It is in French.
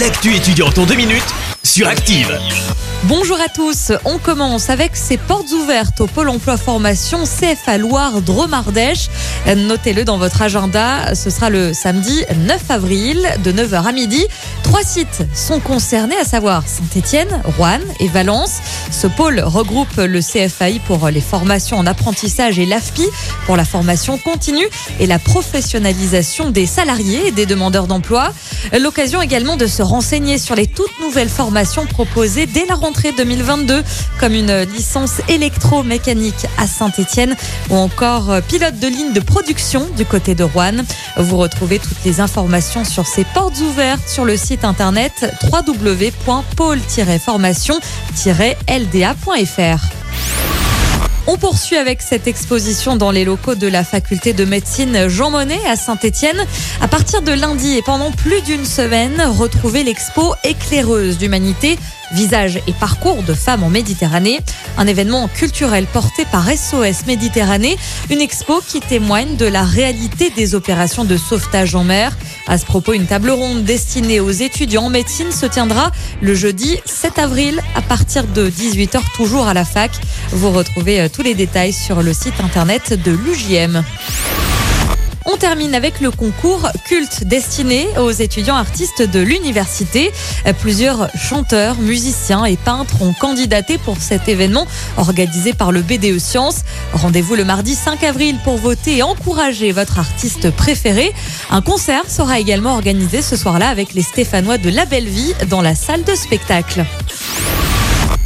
L'actu étudiante en deux minutes sur Active. Bonjour à tous, on commence avec ces portes ouvertes au Pôle emploi formation CFA Loire Dromardèche. Notez-le dans votre agenda, ce sera le samedi 9 avril de 9h à midi. Trois sites sont concernés, à savoir Saint-Étienne, Rouen et Valence. Ce pôle regroupe le CFAI pour les formations en apprentissage et l'AFPI pour la formation continue et la professionnalisation des salariés et des demandeurs d'emploi. L'occasion également de se renseigner sur les toutes nouvelles formations proposées dès la rentrée 2022, comme une licence électromécanique à Saint-Étienne ou encore pilote de ligne de production du côté de Rouen. Vous retrouvez toutes les informations sur ces portes ouvertes sur le site internet www.pôle-formation-lda.fr. On poursuit avec cette exposition dans les locaux de la faculté de médecine Jean Monnet à Saint-Étienne. À partir de lundi et pendant plus d'une semaine, retrouvez l'expo éclaireuse d'humanité Visage et parcours de femmes en Méditerranée, un événement culturel porté par SOS Méditerranée, une expo qui témoigne de la réalité des opérations de sauvetage en mer. À ce propos, une table ronde destinée aux étudiants en médecine se tiendra le jeudi 7 avril à partir de 18h toujours à la fac. Vous retrouvez euh, tous les détails sur le site internet de l'UJM. On termine avec le concours culte destiné aux étudiants artistes de l'université. Plusieurs chanteurs, musiciens et peintres ont candidaté pour cet événement organisé par le BDE Sciences. Rendez-vous le mardi 5 avril pour voter et encourager votre artiste préféré. Un concert sera également organisé ce soir-là avec les Stéphanois de La Belle Vie dans la salle de spectacle.